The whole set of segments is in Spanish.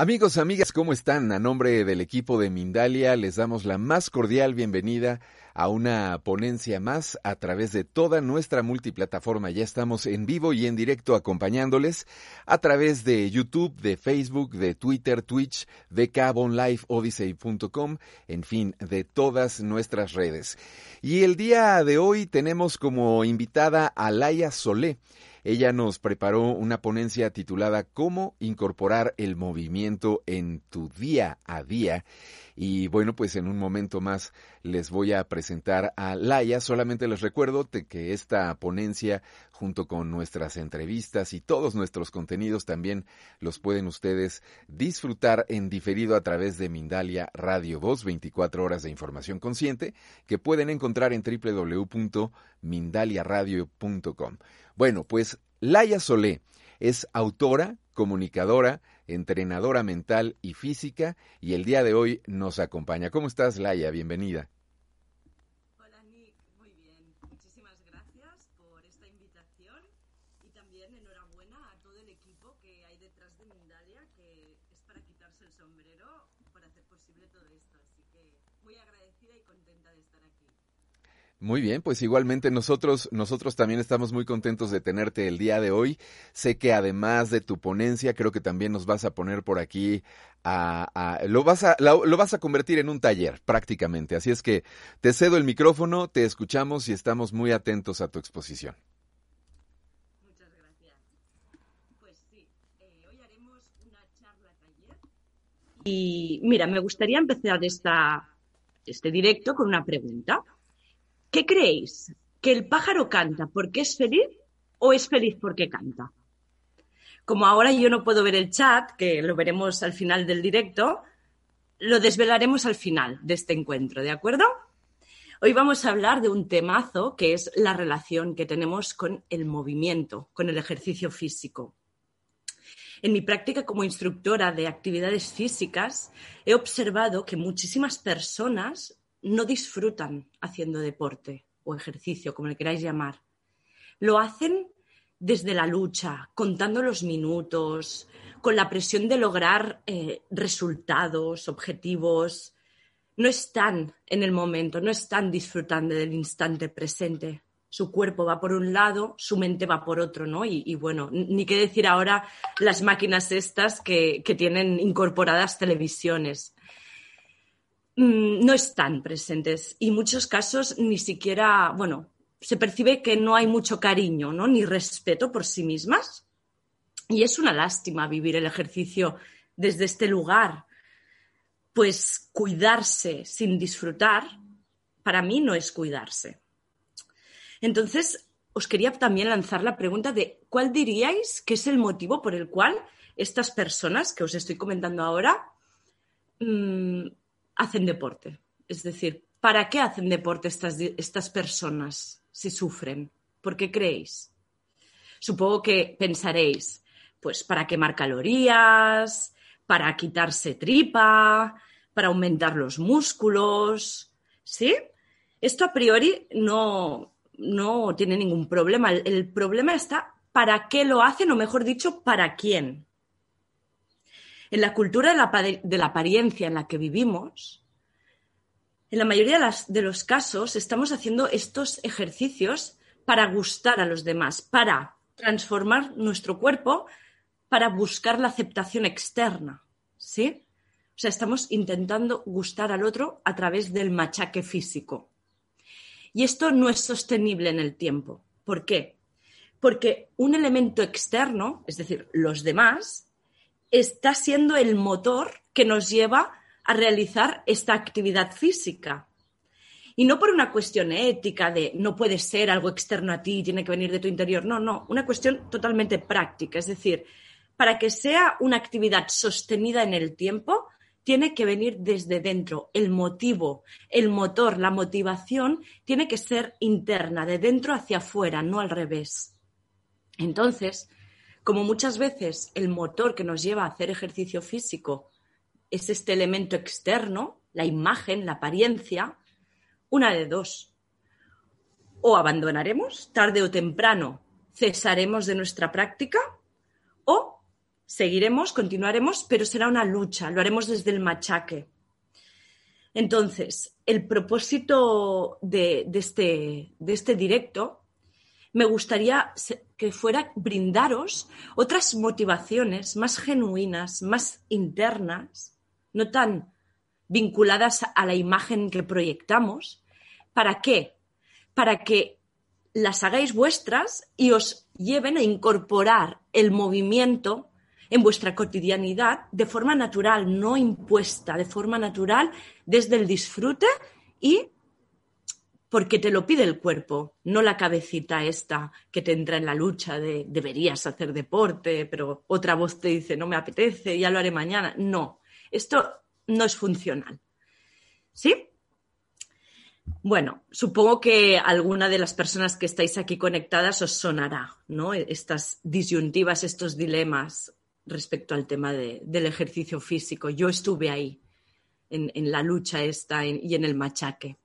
Amigos, amigas, ¿cómo están? A nombre del equipo de Mindalia les damos la más cordial bienvenida a una ponencia más a través de toda nuestra multiplataforma. Ya estamos en vivo y en directo acompañándoles a través de YouTube, de Facebook, de Twitter, Twitch, de cabonlifeodyssey.com, en fin, de todas nuestras redes. Y el día de hoy tenemos como invitada a Laia Solé. Ella nos preparó una ponencia titulada Cómo incorporar el movimiento en tu día a día. Y bueno, pues en un momento más les voy a presentar a Laia. Solamente les recuerdo que esta ponencia, junto con nuestras entrevistas y todos nuestros contenidos, también los pueden ustedes disfrutar en diferido a través de Mindalia Radio 2, 24 horas de información consciente, que pueden encontrar en www.mindaliaradio.com. Bueno, pues Laia Solé es autora, comunicadora, entrenadora mental y física y el día de hoy nos acompaña. ¿Cómo estás, Laia? Bienvenida. Hola, Nick. Muy bien. Muchísimas gracias por esta invitación y también enhorabuena a todo el equipo que hay detrás de Mindalia, que es para quitarse el sombrero por hacer posible todo esto. Así que muy agradecida y contenta de estar aquí. Muy bien, pues igualmente nosotros, nosotros también estamos muy contentos de tenerte el día de hoy. Sé que además de tu ponencia, creo que también nos vas a poner por aquí a, lo vas a, lo vas a convertir en un taller prácticamente. Así es que te cedo el micrófono, te escuchamos y estamos muy atentos a tu exposición. Muchas gracias. Pues sí, eh, hoy haremos una charla taller. Y mira, me gustaría empezar esta, este directo con una pregunta. ¿Qué creéis? ¿Que el pájaro canta porque es feliz o es feliz porque canta? Como ahora yo no puedo ver el chat, que lo veremos al final del directo, lo desvelaremos al final de este encuentro, ¿de acuerdo? Hoy vamos a hablar de un temazo que es la relación que tenemos con el movimiento, con el ejercicio físico. En mi práctica como instructora de actividades físicas, he observado que muchísimas personas no disfrutan haciendo deporte o ejercicio, como le queráis llamar. Lo hacen desde la lucha, contando los minutos, con la presión de lograr eh, resultados, objetivos. No están en el momento, no están disfrutando del instante presente. Su cuerpo va por un lado, su mente va por otro, ¿no? Y, bueno, ni qué decir ahora las máquinas estas que, que tienen incorporadas televisiones no están presentes y muchos casos ni siquiera, bueno, se percibe que no hay mucho cariño, ¿no? Ni respeto por sí mismas. Y es una lástima vivir el ejercicio desde este lugar. Pues cuidarse sin disfrutar, para mí no es cuidarse. Entonces, os quería también lanzar la pregunta de cuál diríais que es el motivo por el cual estas personas que os estoy comentando ahora mm, hacen deporte. Es decir, ¿para qué hacen deporte estas, estas personas si sufren? ¿Por qué creéis? Supongo que pensaréis, pues para quemar calorías, para quitarse tripa, para aumentar los músculos, ¿sí? Esto a priori no, no tiene ningún problema. El, el problema está para qué lo hacen, o mejor dicho, para quién. En la cultura de la, de la apariencia en la que vivimos, en la mayoría de, los casos estamos haciendo estos ejercicios para gustar a los demás, para transformar nuestro cuerpo, para buscar la aceptación externa, ¿sí? O sea, estamos intentando gustar al otro a través del machaque físico. Y esto no es sostenible en el tiempo. ¿Por qué? Porque un elemento externo, es decir, los demás, está siendo el motor que nos lleva a realizar esta actividad física. Y no por una cuestión ética de no puede ser algo externo a ti, tiene que venir de tu interior. No, no, una cuestión totalmente práctica. Es decir, para que sea una actividad sostenida en el tiempo, tiene que venir desde dentro. El motivo, el motor, la motivación tiene que ser interna, de dentro hacia afuera, no al revés. Entonces, como muchas veces el motor que nos lleva a hacer ejercicio físico es este elemento externo, la imagen, la apariencia, una de dos. O abandonaremos tarde o temprano, cesaremos de nuestra práctica o seguiremos, continuaremos, pero será una lucha, lo haremos desde el machaque. Entonces, el propósito de, este, de este directo me gustaría que fuera brindaros otras motivaciones más genuinas, más internas, no tan vinculadas a la imagen que proyectamos. ¿Para qué? Para que las hagáis vuestras y os lleven a incorporar el movimiento en vuestra cotidianidad de forma natural, no impuesta, de forma natural desde el disfrute y porque te lo pide el cuerpo, no la cabecita esta que te entra en la lucha de deberías hacer deporte, pero otra voz te dice no me apetece, ya lo haré mañana. No, esto no es funcional. ¿Sí? Bueno, supongo que alguna de las personas que estáis aquí conectadas os sonará, ¿no? Estas disyuntivas, estos dilemas respecto al tema del ejercicio físico. Yo estuve ahí, en, la lucha esta y en el machaque.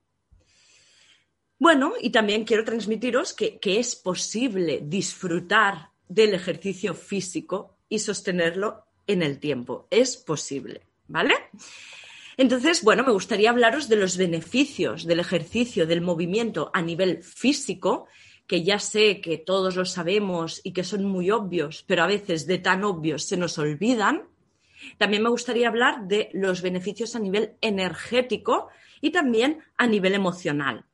Bueno, y también quiero transmitiros que es posible disfrutar del ejercicio físico y sostenerlo en el tiempo. Es posible. ¿Vale? Entonces, bueno, me gustaría hablaros de los beneficios del ejercicio, del movimiento a nivel físico, que ya sé que todos lo sabemos y que son muy obvios, pero a veces de tan obvios se nos olvidan. También me gustaría hablar de los beneficios a nivel energético y también a nivel emocional.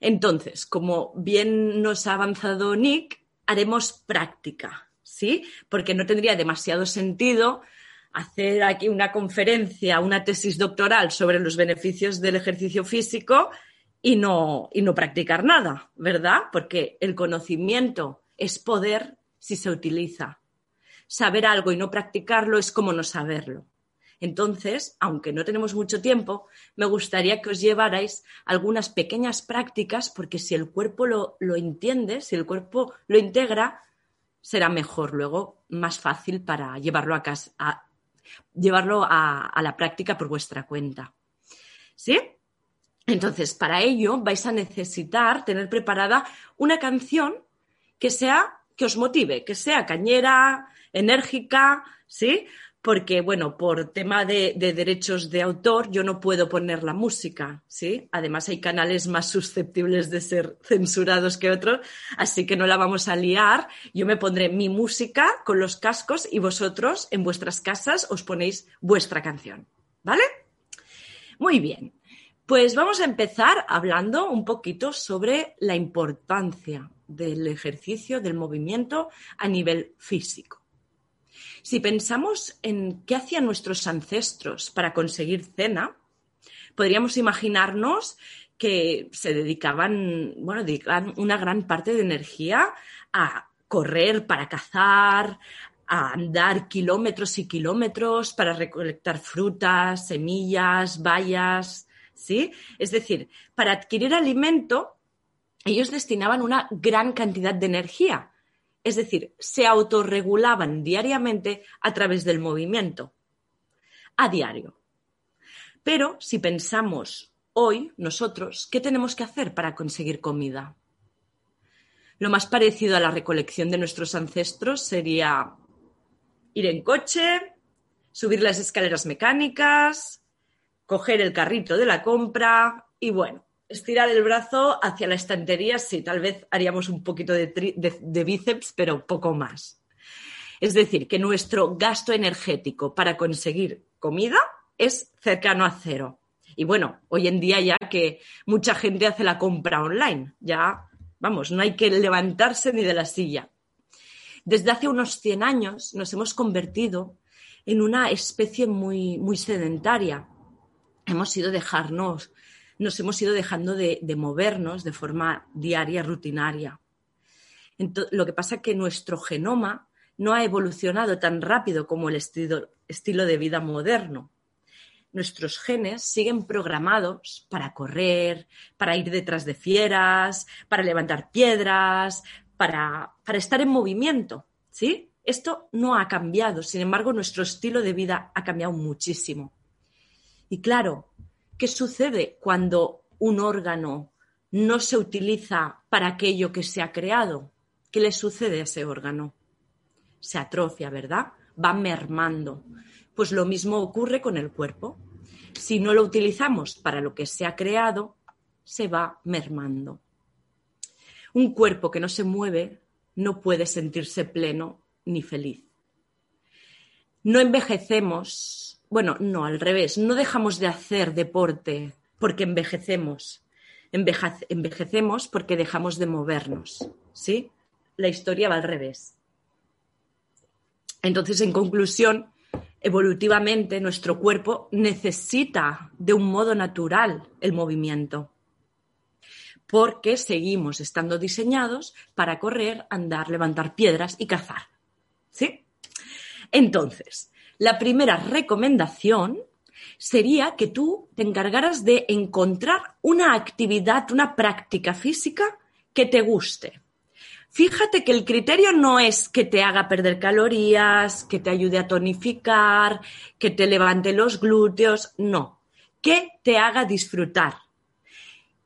Entonces, como bien nos ha avanzado Nick, haremos práctica, ¿sí? Porque no tendría demasiado sentido hacer aquí una conferencia, una tesis doctoral sobre los beneficios del ejercicio físico y no, y no practicar nada, ¿verdad? Porque el conocimiento es poder si se utiliza. Saber algo y no practicarlo es como no saberlo. Entonces, aunque no tenemos mucho tiempo, me gustaría que os llevarais algunas pequeñas prácticas porque si el cuerpo lo, lo entiende, si el cuerpo lo integra, será mejor luego, más fácil para llevarlo a, casa, llevarlo a, la práctica por vuestra cuenta. ¿Sí? Entonces, para ello vais a necesitar tener preparada una canción que sea, que os motive, que sea cañera, enérgica, ¿sí? Porque, bueno, por tema de, derechos de autor, yo no puedo poner la música, ¿sí? Además, hay canales más susceptibles de ser censurados que otros, así que no la vamos a liar. Yo me pondré mi música con los cascos y vosotros en vuestras casas os ponéis vuestra canción, ¿vale? Muy bien. Pues vamos a empezar hablando un poquito sobre la importancia del ejercicio, del movimiento a nivel físico. Si pensamos en qué hacían nuestros ancestros para conseguir cena, podríamos imaginarnos que se dedicaban, bueno, dedicaban una gran parte de energía a correr para cazar, a andar kilómetros y kilómetros para recolectar frutas, semillas, bayas, ¿sí? Es decir, para adquirir alimento, ellos destinaban una gran cantidad de energía es decir, se autorregulaban diariamente a través del movimiento, a diario. Pero si pensamos hoy, nosotros, ¿qué tenemos que hacer para conseguir comida? Lo más parecido a la recolección de nuestros ancestros sería ir en coche, subir las escaleras mecánicas, coger el carrito de la compra y bueno, estirar el brazo hacia la estantería, sí, tal vez haríamos un poquito de, bíceps, pero poco más. Es decir, que nuestro gasto energético para conseguir comida es cercano a cero. Y bueno, hoy en día ya que mucha gente hace la compra online, ya, vamos, no hay que levantarse ni de la silla. Desde hace unos 100 años nos hemos convertido en una especie muy, muy sedentaria. Hemos ido dejarnos, nos hemos ido dejando de, movernos de forma diaria, rutinaria. lo que pasa es que nuestro genoma no ha evolucionado tan rápido como el estilo de vida moderno nuestros genes siguen programados para correr, para ir detrás de fieras, para levantar piedras, para, estar en movimiento, ¿sí? Esto no ha cambiado, sin embargo, nuestro estilo de vida ha cambiado muchísimo. Y claro, ¿qué sucede cuando un órgano no se utiliza para aquello que se ha creado? ¿Qué le sucede a ese órgano? Se atrofia, ¿verdad? Va mermando. Pues lo mismo ocurre con el cuerpo. Si no lo utilizamos para lo que se ha creado, se va mermando. Un cuerpo que no se mueve no puede sentirse pleno ni feliz. No envejecemos, bueno, no, al revés, no dejamos de hacer deporte porque envejecemos. envejecemos porque dejamos de movernos, ¿sí? La historia va al revés. Entonces, en conclusión, evolutivamente nuestro cuerpo necesita de un modo natural el movimiento, porque seguimos estando diseñados para correr, andar, levantar piedras y cazar. ¿Sí? Entonces, la primera recomendación sería que tú te encargaras de encontrar una actividad, una práctica física que te guste. Fíjate que el criterio no es que te haga perder calorías, que te ayude a tonificar, que te levante los glúteos, no, que te haga disfrutar.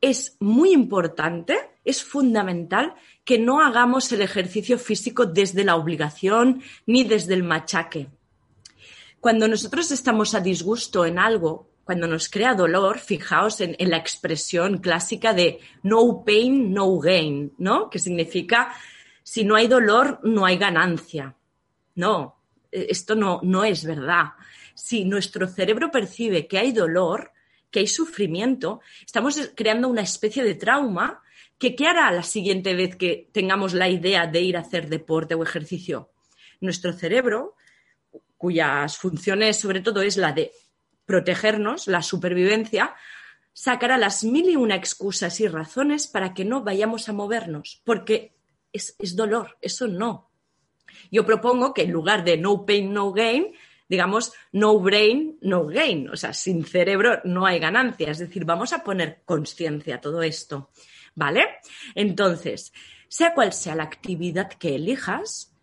Es muy importante, es fundamental que no hagamos el ejercicio físico desde la obligación ni desde el machaque. Cuando nosotros estamos a disgusto en algo, cuando nos crea dolor, fijaos en, la expresión clásica de no pain, no gain, ¿no? Que significa si no hay dolor, no hay ganancia. No, e, esto no, no es verdad. Si nuestro cerebro percibe que hay dolor, que hay sufrimiento, estamos creando una especie de trauma que ¿qué hará la siguiente vez que tengamos la idea de ir a hacer deporte o ejercicio? Nuestro cerebro, cuyas funciones sobre todo es la de protegernos, la supervivencia, sacará las mil y una excusas y razones para que no vayamos a movernos, porque es, dolor, eso no. Yo propongo que en lugar de no pain, no gain, digamos no brain, no gain, o sea, sin cerebro no hay ganancia, es decir, vamos a poner conciencia a todo esto, ¿vale? Entonces, sea cual sea la actividad que elijas,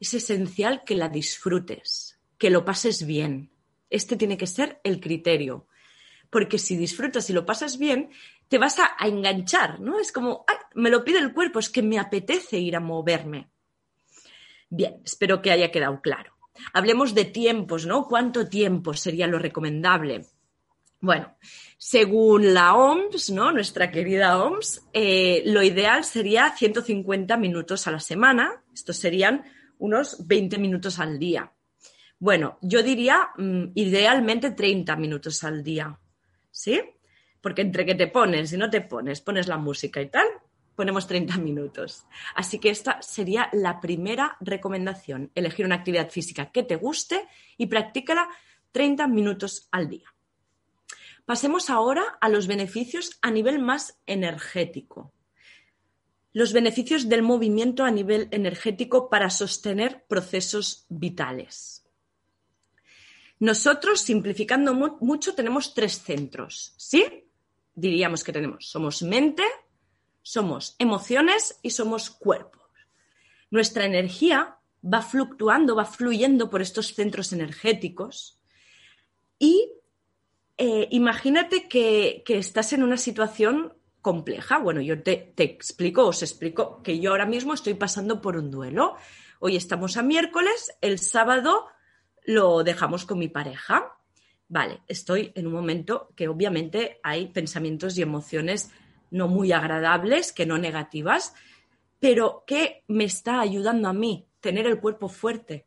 es esencial que la disfrutes, que lo pases bien, este tiene que ser el criterio. Porque si disfrutas y lo pasas bien, te vas a, enganchar, ¿no? Es como, me lo pide el cuerpo, es que me apetece ir a moverme. Bien, espero que haya quedado claro. Hablemos de tiempos, ¿no? ¿Cuánto tiempo sería lo recomendable? Bueno, según la OMS, ¿no? Nuestra querida OMS, eh, lo ideal sería 150 minutos a la semana. Estos serían unos 20 minutos al día. Bueno, yo diría mm, idealmente 30 minutos al día, ¿sí? Porque entre que te pones y no te pones, pones la música y tal, ponemos 30 minutos. Así que esta sería la primera recomendación, elegir una actividad física que te guste y practícala 30 minutos al día. Pasemos ahora a los beneficios a nivel más energético. Los beneficios del movimiento a nivel energético para sostener procesos vitales. Nosotros, simplificando mucho, tenemos tres centros, ¿sí? Diríamos que tenemos, somos mente, somos emociones y somos cuerpos. Nuestra energía va fluctuando, va fluyendo por estos centros energéticos y eh, imagínate que, estás en una situación compleja. Bueno, yo te, explico, os explico que yo ahora mismo estoy pasando por un duelo. Hoy estamos a miércoles, el sábado lo dejamos con mi pareja. Vale, estoy en un momento que obviamente hay pensamientos y emociones no muy agradables, que no negativas, pero que me está ayudando a mí tener el cuerpo fuerte,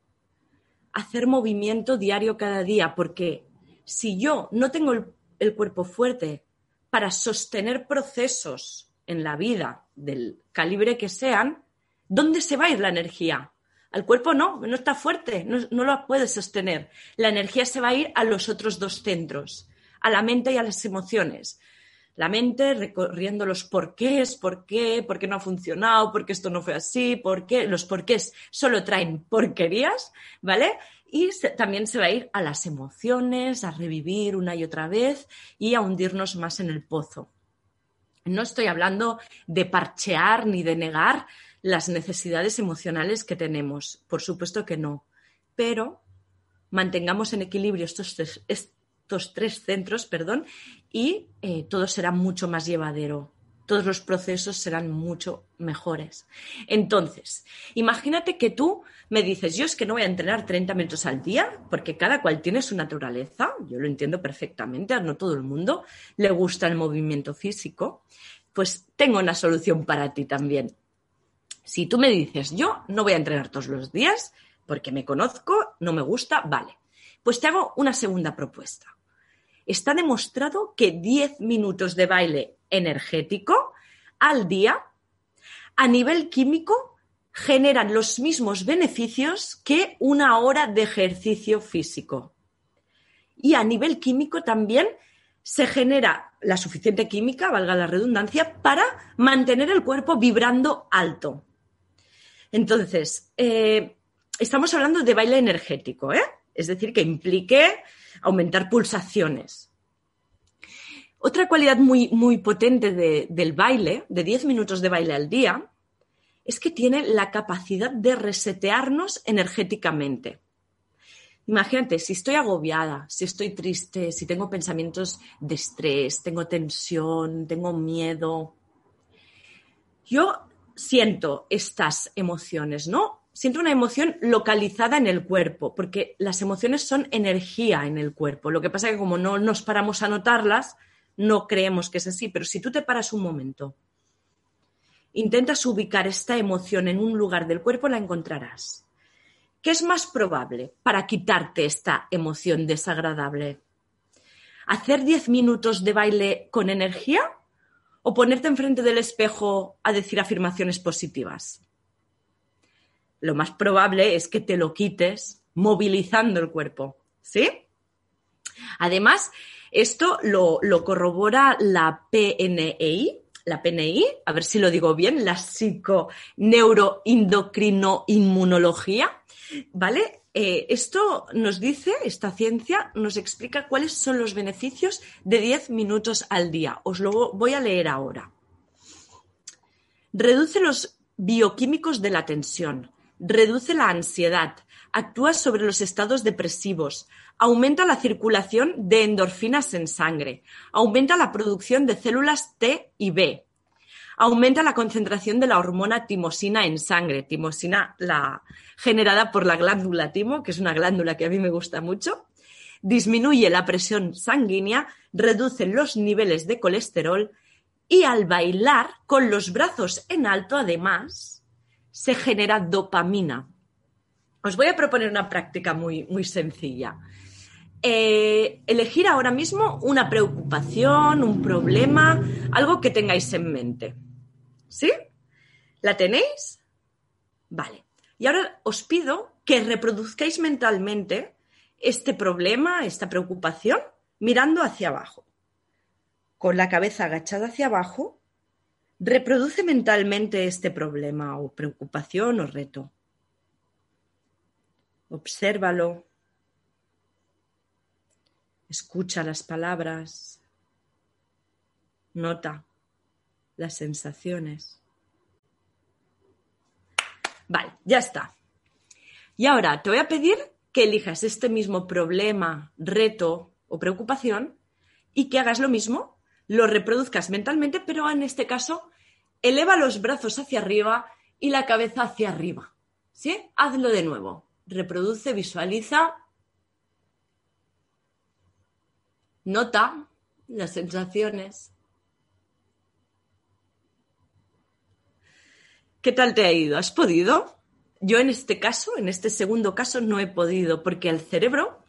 hacer movimiento diario cada día, porque si yo no tengo el cuerpo fuerte para sostener procesos en la vida del calibre que sean, ¿dónde se va a ir la energía? Al cuerpo no, no está fuerte, no, no lo puede sostener. La energía se va a ir a los otros dos centros, a la mente y a las emociones la mente recorriendo los porqués, por qué, por qué no ha funcionado, por qué esto no fue así, por qué. Los porqués solo traen porquerías, ¿vale? Y también se va a ir a las emociones, a revivir una y otra vez y a hundirnos más en el pozo. No estoy hablando de parchear ni de negar las necesidades emocionales que tenemos, por supuesto que no, pero mantengamos en equilibrio estos, tres centros, perdón, y eh, todo será mucho más llevadero. Todos los procesos serán mucho mejores. Entonces, imagínate que tú me dices, yo es que no voy a entrenar 30 minutos al día, porque cada cual tiene su naturaleza, yo lo entiendo perfectamente, no todo el mundo le gusta el movimiento físico, pues tengo una solución para ti también. Si tú me dices, yo no voy a entrenar todos los días, porque me conozco, no me gusta, vale, pues te hago una segunda propuesta está demostrado que 10 minutos de baile energético al día a nivel químico generan los mismos beneficios que una hora de ejercicio físico. Y a nivel químico también se genera la suficiente química, valga la redundancia, para mantener el cuerpo vibrando alto. Entonces, eh, estamos hablando de baile energético, ¿eh? es decir, que implique aumentar pulsaciones. Otra cualidad muy, muy potente del baile, de 10 minutos de baile al día, es que tiene la capacidad de resetearnos energéticamente. Imagínate, si estoy agobiada, si estoy triste, si tengo pensamientos de estrés, tengo tensión, tengo miedo, yo siento estas emociones, ¿no? Siento una emoción localizada en el cuerpo, porque las emociones son energía en el cuerpo. Lo que pasa es que como no nos paramos a notarlas, no creemos que es así, pero si tú te paras un momento, intentas ubicar esta emoción en un lugar del cuerpo, la encontrarás. ¿Qué es más probable para quitarte esta emoción desagradable? ¿Hacer 10 minutos de baile con energía o ponerte enfrente del espejo a decir afirmaciones positivas? Lo más probable es que te lo quites movilizando el cuerpo, ¿sí? Además, esto lo, corrobora la PNI, la PNI, a ver si lo digo bien, la psiconeuroendocrinoinmunología, ¿vale? Eh, esto nos dice, esta ciencia nos explica cuáles son los beneficios de 10 minutos al día. Os lo voy a leer ahora. Reduce los bioquímicos de la tensión, reduce la ansiedad, actúa sobre los estados depresivos, aumenta la circulación de endorfinas en sangre, aumenta la producción de células T y B, aumenta la concentración de la hormona timosina en sangre, timosina la generada por la glándula timo, que es una glándula que a mí me gusta mucho, disminuye la presión sanguínea, reduce los niveles de colesterol y al bailar con los brazos en alto además se genera dopamina. Os voy a proponer una práctica muy, muy sencilla. Eh, elegir ahora mismo una preocupación, un problema, algo que tengáis en mente. ¿Sí? ¿La tenéis? Vale. Y ahora os pido que reproduzcáis mentalmente este problema, esta preocupación, mirando hacia abajo. Con la cabeza agachada hacia abajo Reproduce mentalmente este problema o preocupación o reto. Obsérvalo. Escucha las palabras. Nota las sensaciones. Vale, ya está. Y ahora te voy a pedir que elijas este mismo problema, reto o preocupación y que hagas lo mismo, lo reproduzcas mentalmente, pero en este caso eleva los brazos hacia arriba y la cabeza hacia arriba. ¿Sí? Hazlo de nuevo. Reproduce, visualiza. Nota las sensaciones. ¿Qué tal te ha ido? ¿Has podido? Yo en este caso, en este segundo caso, no he podido porque al cerebro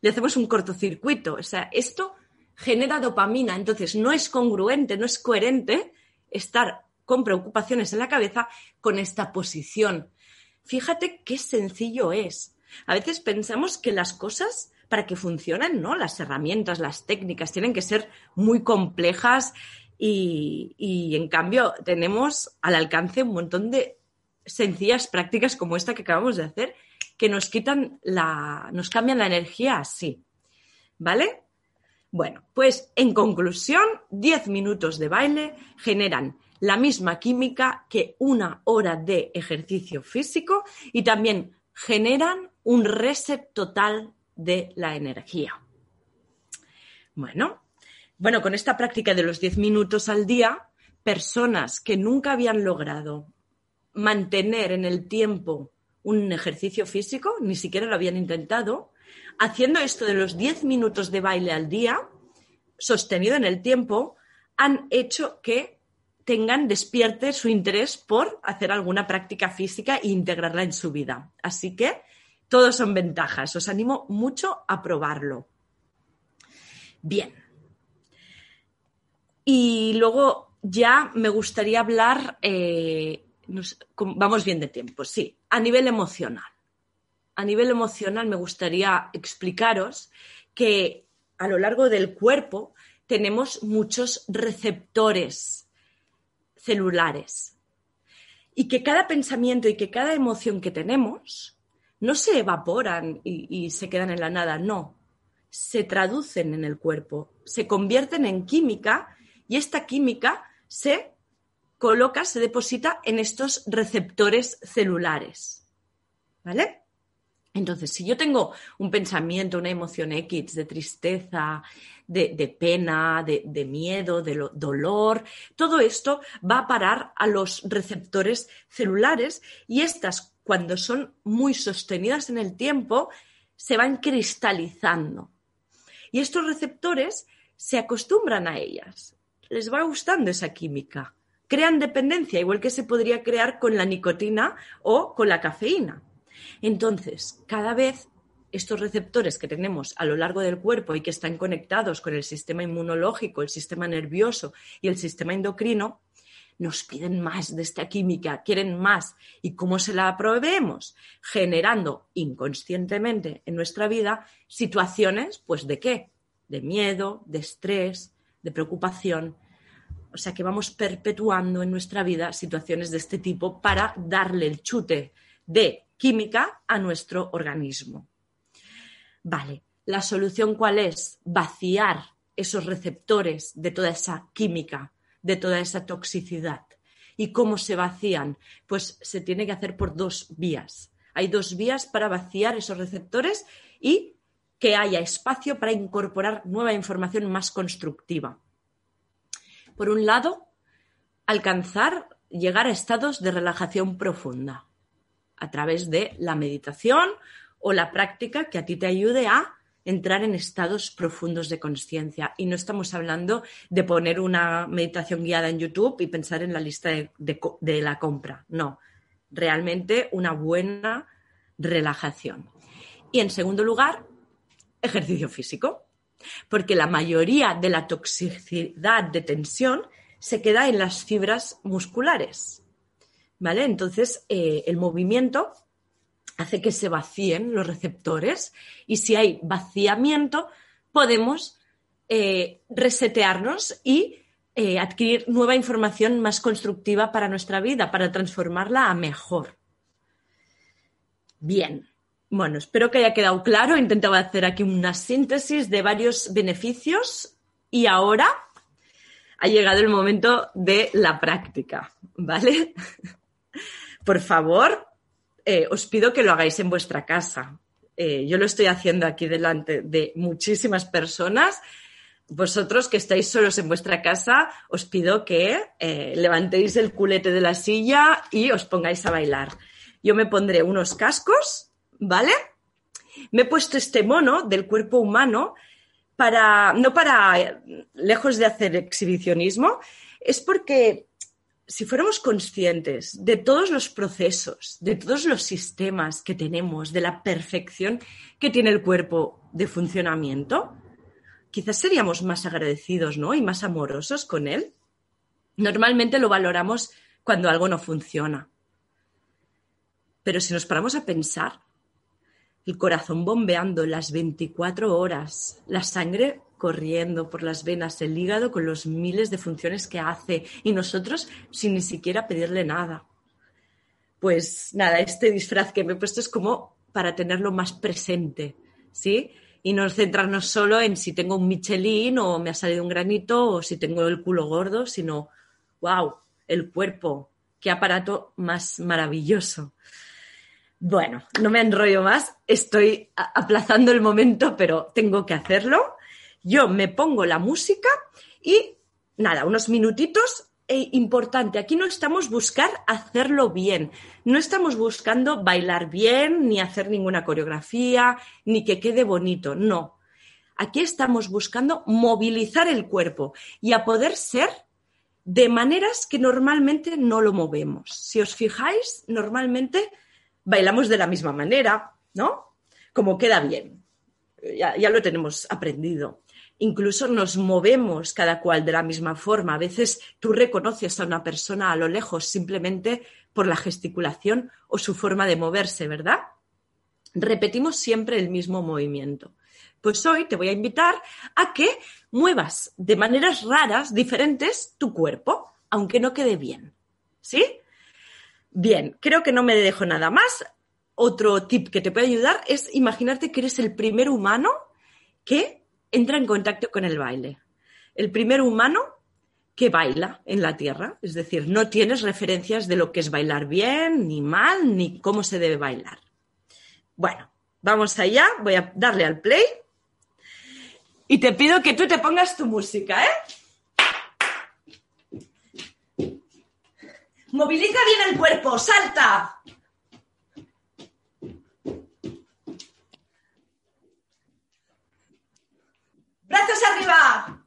le hacemos un cortocircuito. O sea, esto genera dopamina, entonces no es congruente, no es coherente estar con preocupaciones en la cabeza con esta posición. fíjate qué sencillo es. A veces pensamos que las cosas para que funcionen, ¿no? Las herramientas, las técnicas tienen que ser muy complejas y, y en cambio tenemos al alcance un montón de sencillas prácticas como esta que acabamos de hacer que nos quitan la, nos cambian la energía así. ¿Vale? Bueno, pues en conclusión, 10 minutos de baile generan la misma química que una hora de ejercicio físico y también generan un reset total de la energía. Bueno, bueno, con esta práctica de los 10 minutos al día, personas que nunca habían logrado mantener en el tiempo un ejercicio físico, ni siquiera lo habían intentado, haciendo esto de los 10 minutos de baile al día, sostenido en el tiempo, han hecho que tengan, despierte su interés por hacer alguna práctica física e integrarla en su vida. Así que todos son ventajas. Os animo mucho a probarlo. Bien. Y luego ya me gustaría hablar eh, vamos bien de tiempo, sí. A nivel emocional. A nivel emocional me gustaría explicaros que a lo largo del cuerpo tenemos muchos receptores celulares y que cada pensamiento y que cada emoción que tenemos no se evaporan y, se quedan en la nada, no, se traducen en el cuerpo, se convierten en química y esta química se coloca, se deposita en estos receptores celulares. ¿Vale? Entonces, si yo tengo un pensamiento, una emoción X de tristeza, de, pena, de, miedo, de dolor, todo esto va a parar a los receptores celulares y estas, cuando son muy sostenidas en el tiempo, se van cristalizando. Y estos receptores se acostumbran a ellas, les va gustando esa química crean dependencia, igual que se podría crear con la nicotina o con la cafeína. Entonces, cada vez estos receptores que tenemos a lo largo del cuerpo y que están conectados con el sistema inmunológico, el sistema nervioso y el sistema endocrino, nos piden más de esta química, quieren más. ¿Y cómo se la proveemos? Generando inconscientemente en nuestra vida situaciones, pues de qué? De miedo, de estrés, de preocupación, o sea que vamos perpetuando en nuestra vida situaciones de este tipo para darle el chute de química a nuestro organismo. Vale, ¿la solución cuál es? Vaciar esos receptores de toda esa química, de toda esa toxicidad. ¿Y cómo se vacían? Pues se tiene que hacer por dos vías. Hay dos vías para vaciar esos receptores y que haya espacio para incorporar nueva información más constructiva. Por un lado, alcanzar, llegar a estados de relajación profunda a través de la meditación o la práctica que a ti te ayude a entrar en estados profundos de conciencia. Y no estamos hablando de poner una meditación guiada en YouTube y pensar en la lista de, de, la compra. No, realmente una buena relajación. Y en segundo lugar, ejercicio físico porque la mayoría de la toxicidad de tensión se queda en las fibras musculares. ¿Vale? Entonces, eh, el movimiento hace que se vacíen los receptores y si hay vaciamiento, podemos eh, resetearnos y eh, adquirir nueva información más constructiva para nuestra vida, para transformarla a mejor. Bien, bueno, espero que haya quedado claro. Intentaba hacer aquí una síntesis de varios beneficios y ahora ha llegado el momento de la práctica, ¿vale? Por favor, eh, os pido que lo hagáis en vuestra casa. Eh, yo lo estoy haciendo aquí delante de muchísimas personas. Vosotros que estáis solos en vuestra casa, os pido que eh, levantéis el culete de la silla y os pongáis a bailar. Yo me pondré unos cascos ¿vale? Me he puesto este mono del cuerpo humano para, no para, lejos de hacer exhibicionismo, es porque si fuéramos conscientes de todos los procesos, de todos los sistemas que tenemos, de la perfección que tiene el cuerpo de funcionamiento, quizás seríamos más agradecidos, ¿no? Y más amorosos con él. Normalmente lo valoramos cuando algo no funciona. Pero si nos paramos a pensar, el corazón bombeando las 24 horas, la sangre corriendo por las venas, el hígado con los miles de funciones que hace y nosotros sin ni siquiera pedirle nada. Pues nada, este disfraz que me he puesto es como para tenerlo más presente, ¿sí? Y no centrarnos solo en si tengo un Michelin o me ha salido un granito o si tengo el culo gordo, sino, wow, el cuerpo, qué aparato más maravilloso. Bueno, no me enrollo más, estoy aplazando el momento, pero tengo que hacerlo. Yo me pongo la música y nada, unos minutitos. E importante, aquí no estamos buscar hacerlo bien, no estamos buscando bailar bien, ni hacer ninguna coreografía, ni que quede bonito, no. Aquí estamos buscando movilizar el cuerpo y a poder ser de maneras que normalmente no lo movemos. Si os fijáis, normalmente bailamos de la misma manera, ¿no? Como queda bien. Ya, lo tenemos aprendido. Incluso nos movemos cada cual de la misma forma. A veces tú reconoces a una persona a lo lejos simplemente por la gesticulación o su forma de moverse, ¿verdad? Repetimos siempre el mismo movimiento. Pues hoy te voy a invitar a que muevas de maneras raras, diferentes, tu cuerpo, aunque no quede bien. ¿Sí? Bien, creo que no me dejo nada más. Otro tip que te puede ayudar es imaginarte que eres el primer humano que entra en contacto con el baile. El primer humano que baila en la Tierra. Es decir, no tienes referencias de lo que es bailar bien, ni mal, ni cómo se debe bailar. Bueno, vamos allá. Voy a darle al play. Y te pido que tú te pongas tu música, ¿eh? Moviliza bien el cuerpo, salta. Brazos arriba.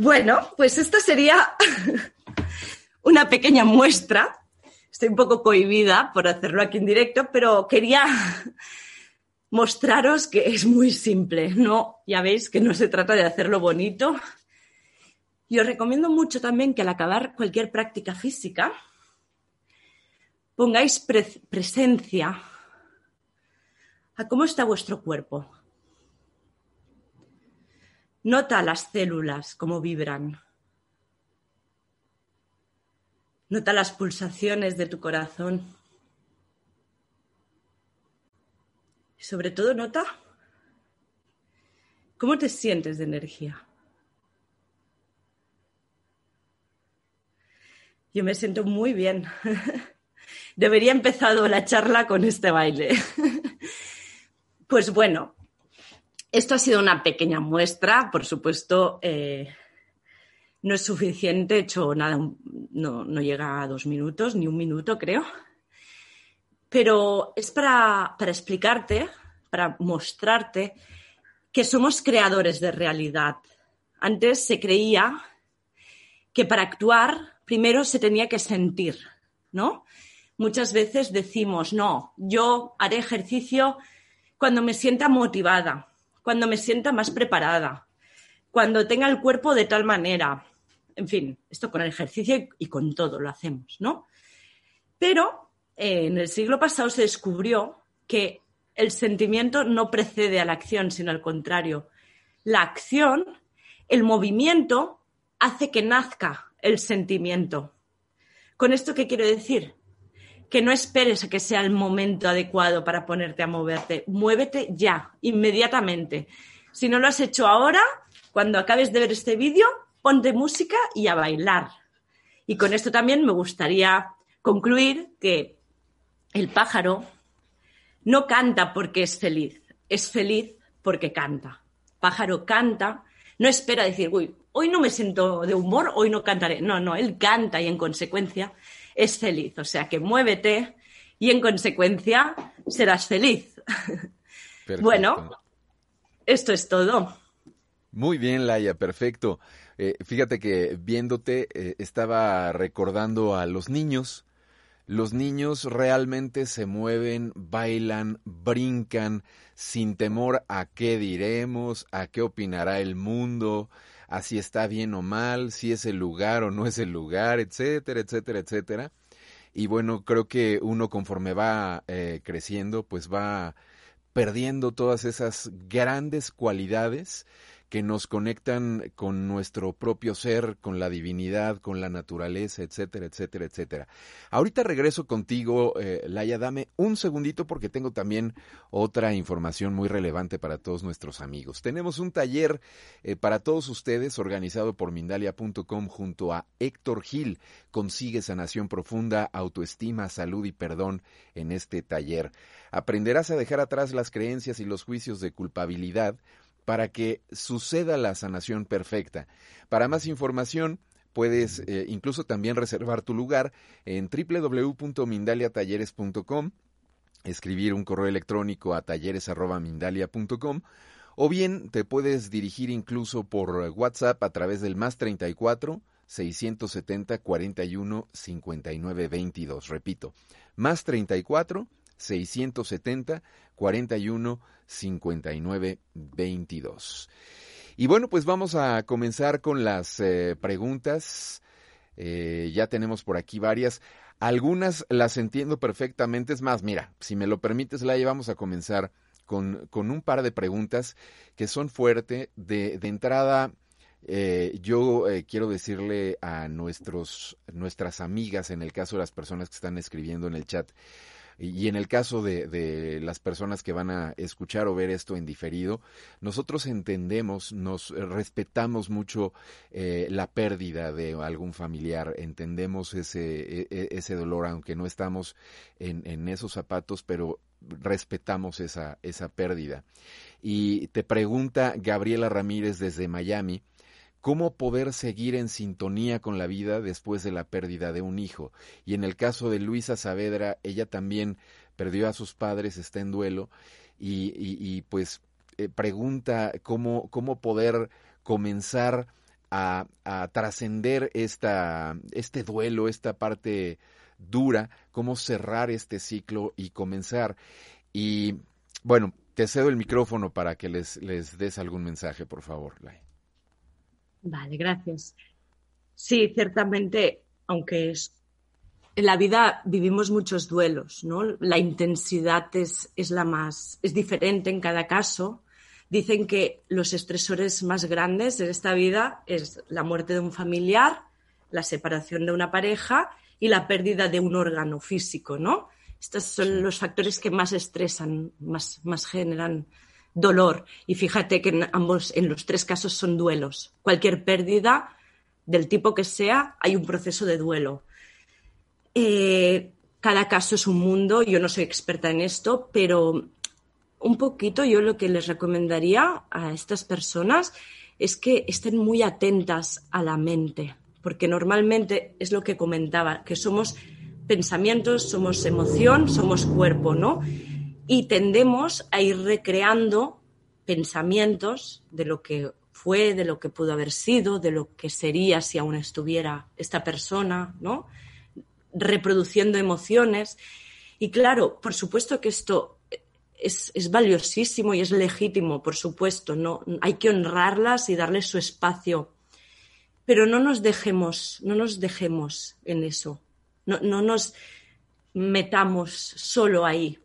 Bueno, pues esto sería una pequeña muestra. Estoy un poco cohibida por hacerlo aquí en directo, pero quería mostraros que es muy simple. No, ya veis que no se trata de hacerlo bonito. Y os recomiendo mucho también que al acabar cualquier práctica física pongáis presencia a cómo está vuestro cuerpo, Nota las células, cómo vibran. Nota las pulsaciones de tu corazón. Y sobre todo nota cómo te sientes de energía. Yo me siento muy bien. Debería empezado la charla con este baile. Pues bueno, esto ha sido una pequeña muestra, por supuesto, eh, no es suficiente, he hecho nada, no, llega a dos minutos, ni un minuto creo, pero es para, para explicarte, para mostrarte que somos creadores de realidad. Antes se creía que para actuar primero se tenía que sentir, ¿no? Muchas veces decimos, no, yo haré ejercicio cuando me sienta motivada, cuando me sienta más preparada, cuando tenga el cuerpo de tal manera. En fin, esto con el ejercicio y con todo lo hacemos, ¿no? Pero eh, en el siglo pasado se descubrió que el sentimiento no precede a la acción, sino al contrario. La acción, el movimiento, hace que nazca el sentimiento. ¿Con esto qué quiero decir? Que no esperes a que sea el momento adecuado para ponerte a moverte. Muévete ya, inmediatamente. Si no lo has hecho ahora, cuando acabes de ver este vídeo, ponte música y a bailar. Y con esto también me gustaría concluir que el pájaro no canta porque es feliz, es feliz porque canta. Pájaro canta, no espera decir, uy, hoy no me siento de humor, hoy no cantaré. No, no, él canta y en consecuencia es feliz. O sea que muévete y en consecuencia serás feliz. bueno, esto es todo. Muy bien, Laia, perfecto. Eh, fíjate que viéndote eh, estaba recordando a los niños. Los niños realmente se mueven, bailan, brincan, sin temor a qué diremos, a qué opinará el mundo, a si está bien o mal, si es el lugar o no es el lugar, etcétera, etcétera, etcétera. Y bueno, creo que uno conforme va eh, creciendo, pues va perdiendo todas esas grandes cualidades que nos conectan con nuestro propio ser, con la divinidad, con la naturaleza, etcétera, etcétera, etcétera. Ahorita regreso contigo, eh, Laia, dame un segundito porque tengo también otra información muy relevante para todos nuestros amigos. Tenemos un taller eh, para todos ustedes organizado por Mindalia.com junto a Héctor Gil. Consigue sanación profunda, autoestima, salud y perdón en este taller. Aprenderás a dejar atrás las creencias y los juicios de culpabilidad para que suceda la sanación perfecta. Para más información, puedes eh, incluso también reservar tu lugar en www.mindaliatalleres.com, escribir un correo electrónico a talleres.mindalia.com o bien te puedes dirigir incluso por WhatsApp a través del más 34 670 41 59 22. Repito, más 34 670 41 59 22. Y bueno, pues vamos a comenzar con las eh, preguntas. Eh, ya tenemos por aquí varias. Algunas las entiendo perfectamente. Es más, mira, si me lo permites, la vamos a comenzar con, con, un par de preguntas que son fuerte. De, de entrada, eh, yo quiero decirle a nuestros, nuestras amigas, en el caso de las personas que están escribiendo en el chat, y en el caso de, las personas que van a escuchar o ver esto en diferido, nosotros entendemos, nos respetamos mucho eh, la pérdida de algún familiar, entendemos ese, e, e, ese dolor, aunque no estamos en, en esos zapatos, pero respetamos esa, esa pérdida. Y te pregunta Gabriela Ramírez desde Miami, cómo poder seguir en sintonía con la vida después de la pérdida de un hijo. Y en el caso de Luisa Saavedra, ella también perdió a sus padres, está en duelo, y, pues eh, pregunta cómo, cómo poder comenzar a, a trascender este duelo, esta parte dura, cómo cerrar este ciclo y comenzar. Y bueno, te cedo el micrófono para que les, les des algún mensaje, por favor, Lai. Vale, gracias. Sí, ciertamente, aunque es en la vida vivimos muchos duelos, ¿no? La intensidad es, es, la más, es diferente en cada caso. Dicen que los estresores más grandes en esta vida es la muerte de un familiar, la separación de una pareja y la pérdida de un órgano físico, ¿no? Estos son los factores que más estresan, más, más generan dolor. Y fíjate que en ambos, en los tres casos son duelos. Cualquier pérdida, del tipo que sea, hay un proceso de duelo. Eh, cada caso es un mundo, yo no soy experta en esto, pero un poquito yo lo que les recomendaría a estas personas es que estén muy atentas a la mente, porque normalmente es lo que comentaba, que somos pensamientos, somos emoción, somos cuerpo, ¿no? Y tendemos a ir recreando pensamientos de lo que fue, de lo que pudo haber sido, de lo que sería si aún estuviera esta persona, ¿no? Reproduciendo emociones. Y claro, por supuesto que esto es, es, valiosísimo y es legítimo, por supuesto, ¿no? Hay que honrarlas y darles su espacio. Pero no nos dejemos, no nos dejemos en eso. No, no nos metamos solo ahí,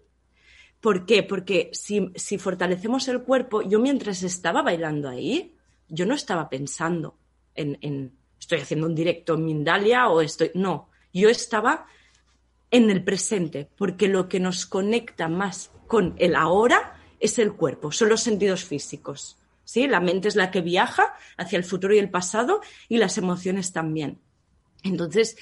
¿Por qué? Porque si, fortalecemos el cuerpo, yo mientras estaba bailando ahí, yo no estaba pensando en, estoy haciendo un directo en Mindalia o estoy. No, yo estaba en el presente, porque lo que nos conecta más con el ahora es el cuerpo, son los sentidos físicos. ¿sí? La mente es la que viaja hacia el futuro y el pasado y las emociones también. Entonces,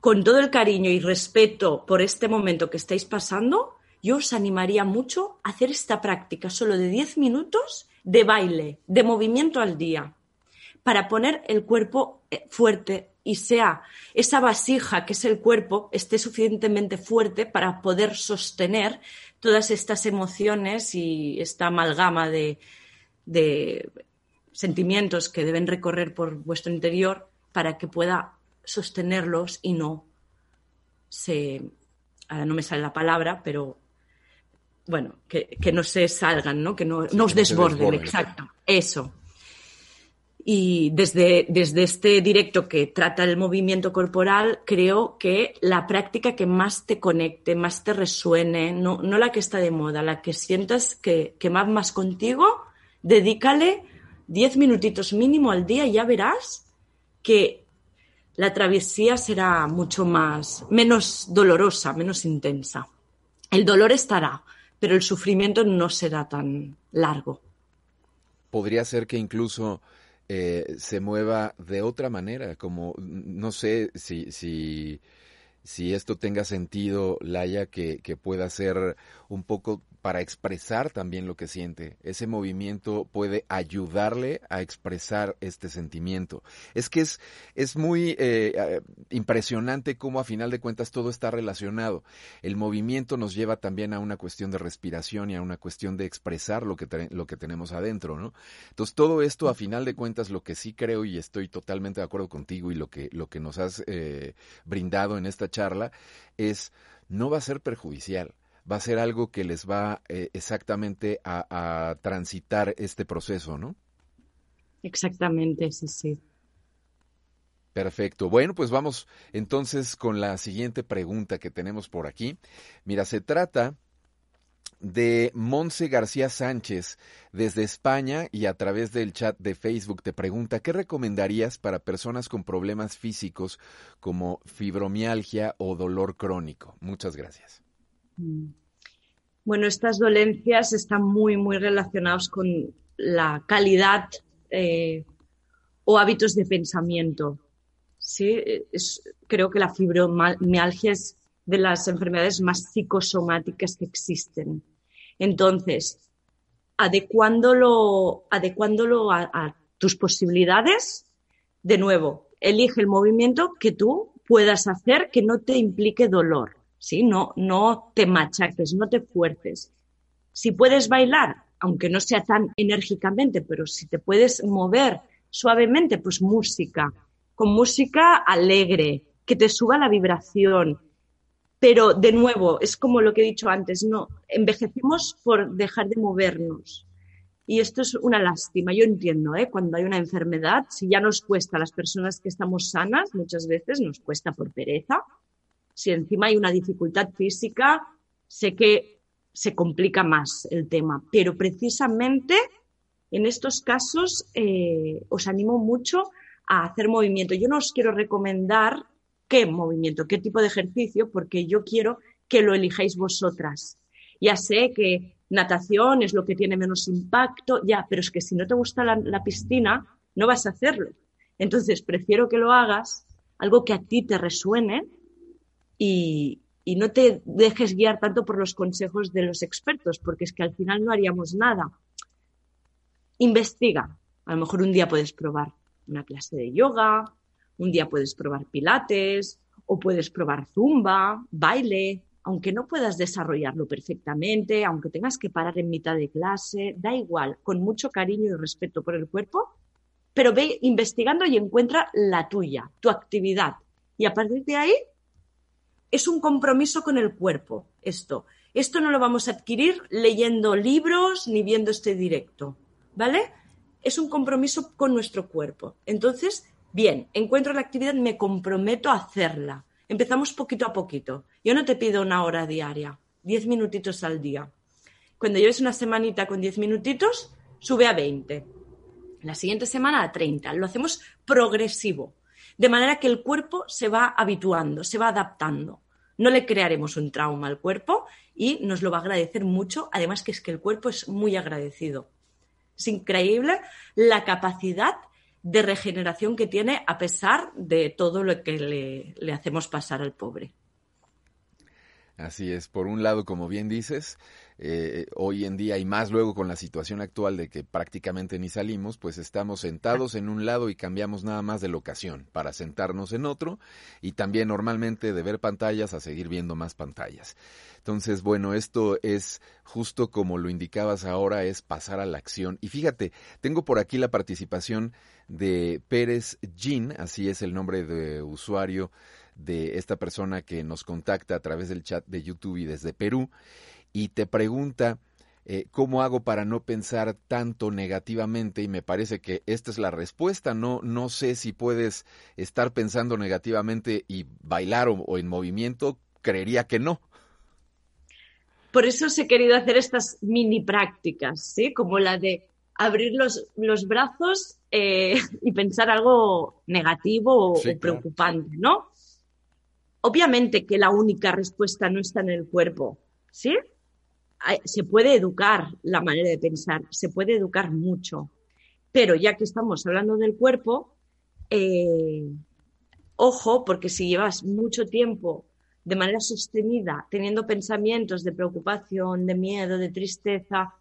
con todo el cariño y respeto por este momento que estáis pasando, yo os animaría mucho a hacer esta práctica solo de 10 minutos de baile, de movimiento al día, para poner el cuerpo eh, fuerte y sea esa vasija que es el cuerpo esté suficientemente fuerte para poder sostener todas estas emociones y esta amalgama de, de sentimientos que deben recorrer por vuestro interior para que pueda sostenerlos y no se, ahora no me sale la palabra, pero bueno, que, no se salgan, ¿no? Que no, os desborden, exacto. Eso. Y desde, desde este directo que trata el movimiento corporal, creo que la práctica que más te conecte, más te resuene, no, no la que está de moda, la que sientas que, que va más contigo, dedícale 10 minutitos mínimo al día y ya verás que la travesía será mucho más, menos dolorosa, menos intensa. El dolor estará, pero el sufrimiento no será tan largo. Podría ser que incluso eh, se mueva de otra manera, como no sé si, si, si esto tenga sentido, Laia, que, que pueda ser un poco para expresar también lo que siente. Ese movimiento puede ayudarle a expresar este sentimiento. Es que es, es muy eh, impresionante cómo a final de cuentas todo está relacionado. El movimiento nos lleva también a una cuestión de respiración y a una cuestión de expresar lo que, lo que tenemos adentro, ¿no? Entonces todo esto a final de cuentas lo que sí creo y estoy totalmente de acuerdo contigo y lo que, lo que nos has eh, brindado en esta charla es no va a ser perjudicial va a ser algo que les va eh, exactamente a, transitar este proceso, ¿no? Exactamente, sí, sí. Perfecto. Bueno, pues vamos entonces con la siguiente pregunta que tenemos por aquí. Mira, se trata de Monse García Sánchez desde España y a través del chat de Facebook te pregunta, ¿qué recomendarías para personas con problemas físicos como fibromialgia o dolor crónico? Muchas gracias. Mm. Bueno, estas dolencias están muy, muy relacionadas con la calidad eh, o hábitos de pensamiento. ¿sí? creo que la fibromialgia es de las enfermedades más psicosomáticas que existen. Entonces, adecuándolo, adecuándolo a tus posibilidades, de nuevo, elige el movimiento que tú puedas hacer que no te implique dolor. ¿sí? No, no te machaques, no te fuerces. Si puedes bailar, aunque no sea tan enérgicamente, pero si te puedes mover suavemente, pues música, con música alegre, que te suba la vibración. Pero de nuevo, es como lo que he dicho antes, no, envejecemos por dejar de movernos. Y esto es una lástima. Yo entiendo, ¿eh? cuando hay una enfermedad, si ya nos cuesta a las personas que estamos sanas, muchas veces nos cuesta por pereza, si encima hay una dificultad física, sé que se complica más el tema. Pero precisamente en estos casos eh, os animo mucho a hacer movimiento. Yo no os quiero recomendar qué movimiento, qué tipo de ejercicio, porque yo quiero que lo elijáis vosotras. Ya sé que natación es lo que tiene menos impacto, ya, pero es que si no te gusta la, la piscina, no vas a hacerlo. Entonces, prefiero que lo hagas, algo que a ti te resuene, y, no te dejes guiar tanto por los consejos de los expertos, porque es que al final no haríamos nada. Investiga. A lo mejor un día puedes probar una clase de yoga, un día puedes probar pilates o puedes probar zumba, baile, aunque no puedas desarrollarlo perfectamente, aunque tengas que parar en mitad de clase, da igual, con mucho cariño y respeto por el cuerpo, pero ve investigando y encuentra la tuya, tu actividad. Y a partir de ahí es un compromiso con el cuerpo, esto. Esto no lo vamos a adquirir leyendo libros ni viendo este directo, ¿vale? Es un compromiso con nuestro cuerpo. Entonces, bien, encuentro la actividad, me comprometo a hacerla. Empezamos poquito a poquito. Yo no te pido una hora diaria, diez minutitos al día. Cuando lleves una semanita con diez minutitos, sube a veinte. La siguiente semana a treinta. Lo hacemos progresivo de manera que el cuerpo se va habituando, se va adaptando. No le crearemos un trauma al cuerpo y nos lo va a agradecer mucho, además que es que el cuerpo es muy agradecido. Es increíble la capacidad de regeneración que tiene a pesar de todo lo que le, hacemos pasar al pobre. Así es, por un lado, como bien dices, eh, hoy en día y más luego con la situación actual de que prácticamente ni salimos, pues estamos sentados en un lado y cambiamos nada más de locación para sentarnos en otro y también normalmente de ver pantallas a seguir viendo más pantallas. Entonces, bueno, esto es justo como lo indicabas ahora, es pasar a la acción. Y fíjate, tengo por aquí la participación de Pérez Jean, así es el nombre de usuario de esta persona que nos contacta a través del chat de YouTube y desde Perú y te pregunta eh, cómo hago para no pensar tanto negativamente y me parece que esta es la respuesta. No, no sé si puedes estar pensando negativamente y bailar o, en movimiento. Creería que no. Por eso os he querido hacer estas mini prácticas, ¿sí? Como la de abrir los, los brazos eh, y pensar algo negativo o, preocupante, ¿no? Obviamente que la única respuesta no está en el cuerpo, ¿sí? Se puede educar la manera de pensar, se puede educar mucho, pero ya que estamos hablando del cuerpo, eh, ojo, porque si llevas mucho tiempo de manera sostenida teniendo pensamientos de preocupación, de miedo, de tristeza,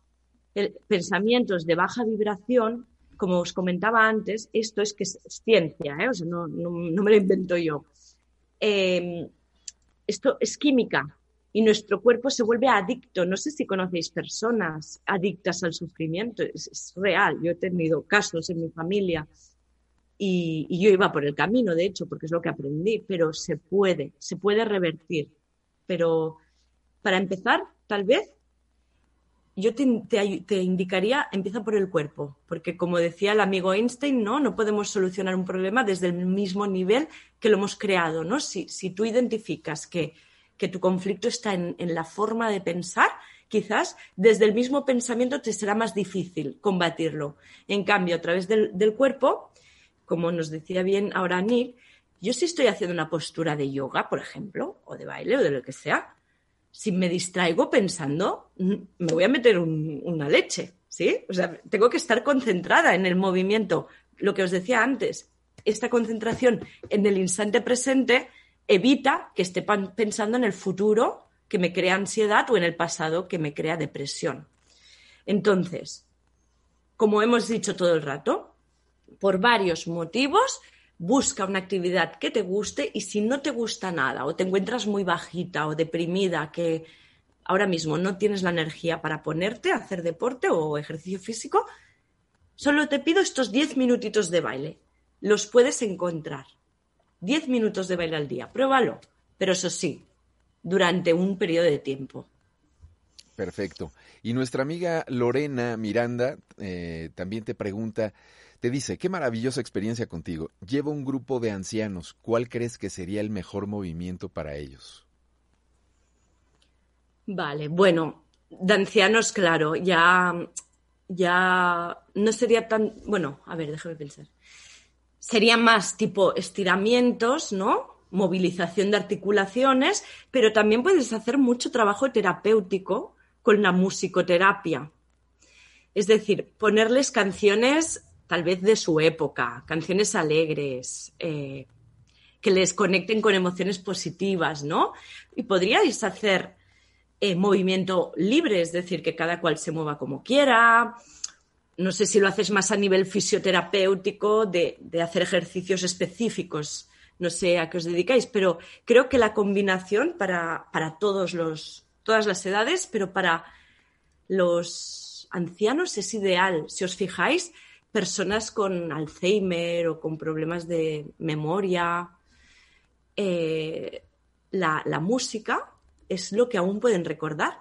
pensamientos de baja vibración, como os comentaba antes, esto es que es ciencia, ¿eh? no, no me lo invento yo Em, esto es química y nuestro cuerpo se vuelve adicto. No sé si conocéis personas adictas al sufrimiento, es, real. Yo he tenido casos en mi familia y, yo iba por el camino, de hecho, porque es lo que aprendí, pero se puede, se puede revertir. Pero para empezar, tal vez yo te, indicaría, empieza por el cuerpo, porque como decía el amigo Einstein, ¿no? No podemos solucionar un problema desde el mismo nivel que lo hemos creado, ¿no? Si, tú identificas que, tu conflicto está en, la forma de pensar, quizás desde el mismo pensamiento te será más difícil combatirlo. En cambio, a través del, del cuerpo, como nos decía bien ahora Nick, yo si estoy haciendo una postura de yoga, por ejemplo, o de baile o de lo que sea, si me distraigo pensando, mm, me voy a meter una leche, ¿sí? O sea, tengo que estar concentrada en el movimiento. Lo que os decía antes, esta concentración en el instante presente evita que esté pensando en el futuro que me crea ansiedad o en el pasado que me crea depresión. Entonces, como hemos dicho todo el rato, por varios motivos busca una actividad que te guste y si no te gusta nada o te encuentras muy bajita o deprimida, que ahora mismo no tienes la energía para ponerte a hacer deporte o ejercicio físico, solo te pido estos 10 minutitos de baile. Los puedes encontrar. 10 minutos de baile al día. Pruébalo. Pero eso sí, durante un periodo de tiempo. Perfecto. Y nuestra amiga Lorena Miranda eh, también te pregunta, te dice, qué maravillosa experiencia contigo. Llevo un grupo de ancianos. ¿Cuál crees que sería el mejor movimiento para ellos? Vale, bueno, de ancianos, claro, ya, ya no sería tan, bueno, a ver, déjame pensar. Sería más tipo estiramientos, ¿no? Movilización de articulaciones, pero también puedes hacer mucho trabajo terapéutico con la musicoterapia. Es decir, ponerles canciones tal vez de su época, canciones alegres, eh, que les conecten con emociones positivas, ¿no? Y podríais hacer eh, movimiento libre, es decir, que cada cual se mueva como quiera. No sé si lo haces más a nivel fisioterapéutico, de, hacer ejercicios específicos. No sé a qué os dedicáis, pero creo que la combinación para, para todos los, todas las edades, pero para los ancianos es ideal. Si os fijáis, personas con Alzheimer o con problemas de memoria. Eh, la, música es lo que aún pueden recordar.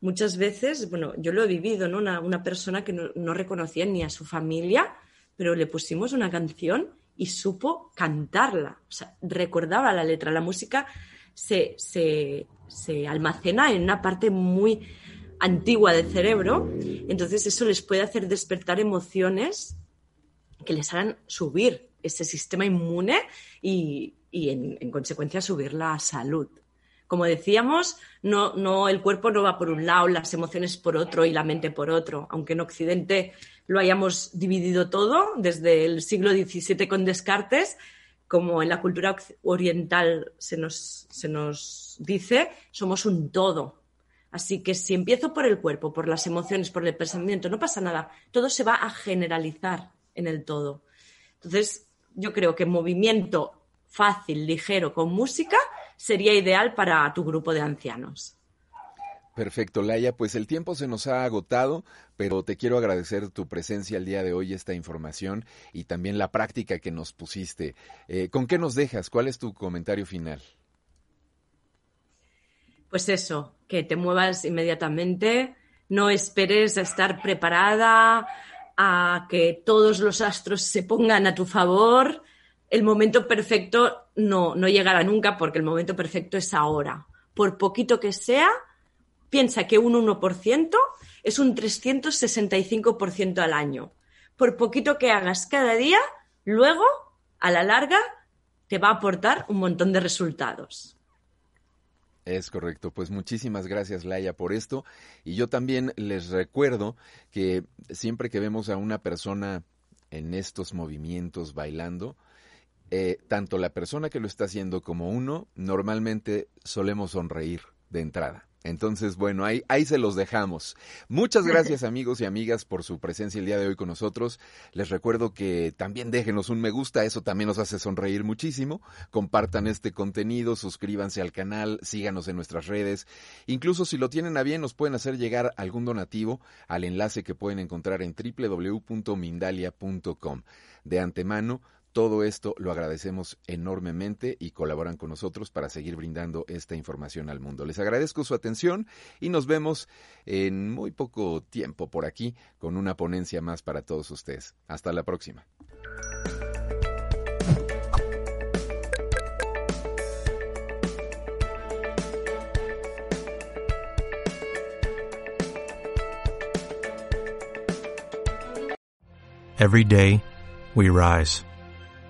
Muchas veces, bueno, yo lo he vivido, ¿no? Una, persona que no, reconocía ni a su familia, pero le pusimos una canción y supo cantarla. O sea, recordaba la letra. La música se, se almacena en una parte muy antigua del cerebro, entonces eso les puede hacer despertar emociones que les hagan subir ese sistema inmune y, en, consecuencia subir la salud. Como decíamos, no, el cuerpo no va por un lado, las emociones por otro y la mente por otro, aunque en Occidente lo hayamos dividido todo desde el siglo XVII con Descartes, como en la cultura oriental se nos, se nos dice, somos un todo. Así que si empiezo por el cuerpo, por las emociones, por el pensamiento, no pasa nada. Todo se va a generalizar en el todo. Entonces, yo creo que movimiento fácil, ligero, con música, sería ideal para tu grupo de ancianos. Perfecto, Laia. Pues el tiempo se nos ha agotado, pero te quiero agradecer tu presencia el día de hoy, esta información y también la práctica que nos pusiste. Eh, ¿Con qué nos dejas? ¿Cuál es tu comentario final? Pues eso, que te muevas inmediatamente, no esperes a estar preparada, a que todos los astros se pongan a tu favor. El momento perfecto no, no llegará nunca porque el momento perfecto es ahora. Por poquito que sea, piensa que un 1% es un 365% al año. Por poquito que hagas cada día, luego, a la larga, te va a aportar un montón de resultados. Es correcto, pues muchísimas gracias Laia por esto y yo también les recuerdo que siempre que vemos a una persona en estos movimientos bailando, eh, tanto la persona que lo está haciendo como uno normalmente solemos sonreír de entrada. Entonces, bueno, ahí, ahí se los dejamos. Muchas gracias amigos y amigas por su presencia el día de hoy con nosotros. Les recuerdo que también déjenos un me gusta, eso también nos hace sonreír muchísimo. Compartan este contenido, suscríbanse al canal, síganos en nuestras redes. Incluso si lo tienen a bien, nos pueden hacer llegar algún donativo al enlace que pueden encontrar en www.mindalia.com. De antemano, todo esto lo agradecemos enormemente y colaboran con nosotros para seguir brindando esta información al mundo. Les agradezco su atención y nos vemos en muy poco tiempo por aquí con una ponencia más para todos ustedes. Hasta la próxima. Every day, we rise